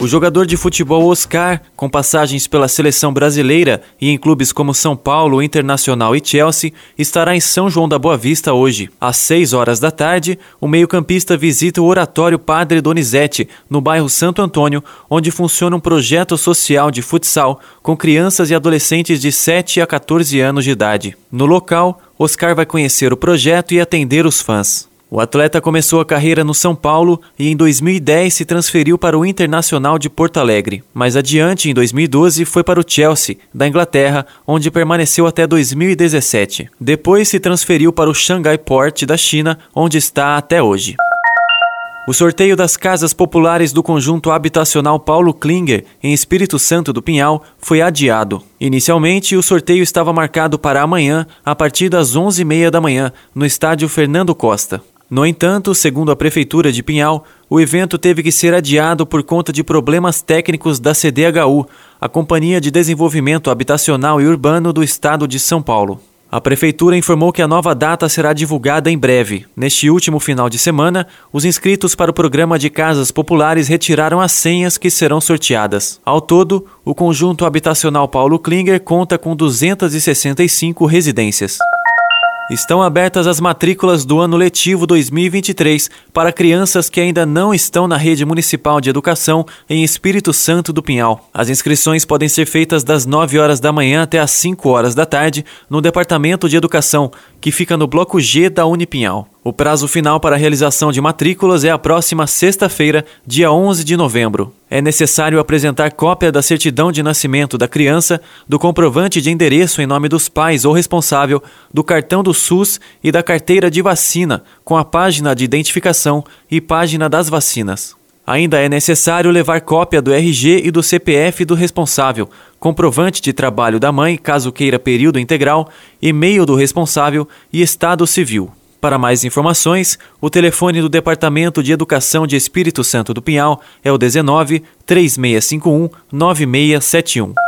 O jogador de futebol Oscar, com passagens pela seleção brasileira e em clubes como São Paulo, Internacional e Chelsea, estará em São João da Boa Vista hoje. Às 6 horas da tarde, o meio-campista visita o Oratório Padre Donizete, no bairro Santo Antônio, onde funciona um projeto social de futsal com crianças e adolescentes de 7 a 14 anos de idade. No local, Oscar vai conhecer o projeto e atender os fãs. O atleta começou a carreira no São Paulo e em 2010 se transferiu para o Internacional de Porto Alegre. Mais adiante, em 2012, foi para o Chelsea, da Inglaterra, onde permaneceu até 2017. Depois se transferiu para o Shanghai Port da China, onde está até hoje. O sorteio das casas populares do conjunto habitacional Paulo Klinger, em Espírito Santo do Pinhal, foi adiado. Inicialmente, o sorteio estava marcado para amanhã, a partir das 11h30 da manhã, no estádio Fernando Costa. No entanto, segundo a Prefeitura de Pinhal, o evento teve que ser adiado por conta de problemas técnicos da CDHU, a Companhia de Desenvolvimento Habitacional e Urbano do Estado de São Paulo. A Prefeitura informou que a nova data será divulgada em breve. Neste último final de semana, os inscritos para o programa de casas populares retiraram as senhas que serão sorteadas. Ao todo, o conjunto habitacional Paulo Klinger conta com 265 residências. Estão abertas as matrículas do ano letivo 2023 para crianças que ainda não estão na rede municipal de educação em Espírito Santo do Pinhal. As inscrições podem ser feitas das 9 horas da manhã até as 5 horas da tarde no Departamento de Educação, que fica no bloco G da Unipinhal. O prazo final para a realização de matrículas é a próxima sexta-feira, dia 11 de novembro. É necessário apresentar cópia da certidão de nascimento da criança, do comprovante de endereço em nome dos pais ou responsável, do cartão do SUS e da carteira de vacina, com a página de identificação e página das vacinas. Ainda é necessário levar cópia do RG e do CPF do responsável, comprovante de trabalho da mãe, caso queira período integral, e-mail do responsável e estado civil. Para mais informações, o telefone do Departamento de Educação de Espírito Santo do Pinhal é o 19 3651 9671.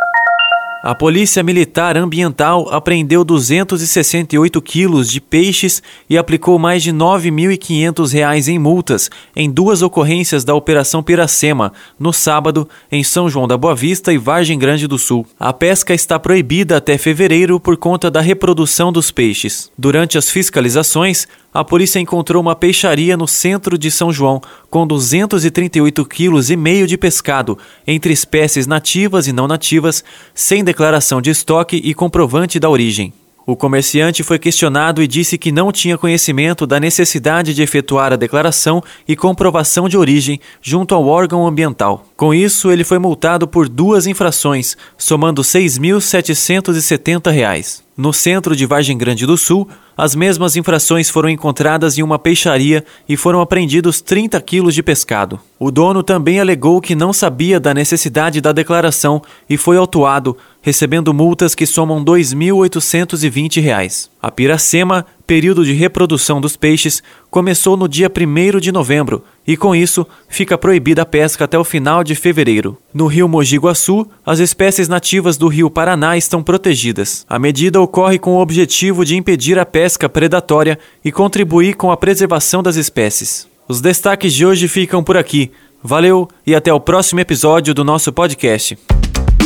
A Polícia Militar Ambiental apreendeu 268 quilos de peixes e aplicou mais de R$ 9.500 em multas em duas ocorrências da Operação Piracema, no sábado, em São João da Boa Vista e Vargem Grande do Sul. A pesca está proibida até fevereiro por conta da reprodução dos peixes. Durante as fiscalizações, a polícia encontrou uma peixaria no centro de São João com 238 quilos e meio de pescado, entre espécies nativas e não nativas, sem declaração de estoque e comprovante da origem. O comerciante foi questionado e disse que não tinha conhecimento da necessidade de efetuar a declaração e comprovação de origem junto ao órgão ambiental. Com isso, ele foi multado por duas infrações, somando R$ 6.770. No centro de Vargem Grande do Sul, as mesmas infrações foram encontradas em uma peixaria e foram apreendidos 30 quilos de pescado. O dono também alegou que não sabia da necessidade da declaração e foi autuado, recebendo multas que somam R$ 2.820. A Piracema, período de reprodução dos peixes, começou no dia 1 de novembro e, com isso, fica proibida a pesca até o final de fevereiro. No rio Mogi Guaçu, as espécies nativas do rio Paraná estão protegidas. A medida ocorre com o objetivo de impedir a pesca predatória e contribuir com a preservação das espécies. Os destaques de hoje ficam por aqui. Valeu e até o próximo episódio do nosso podcast.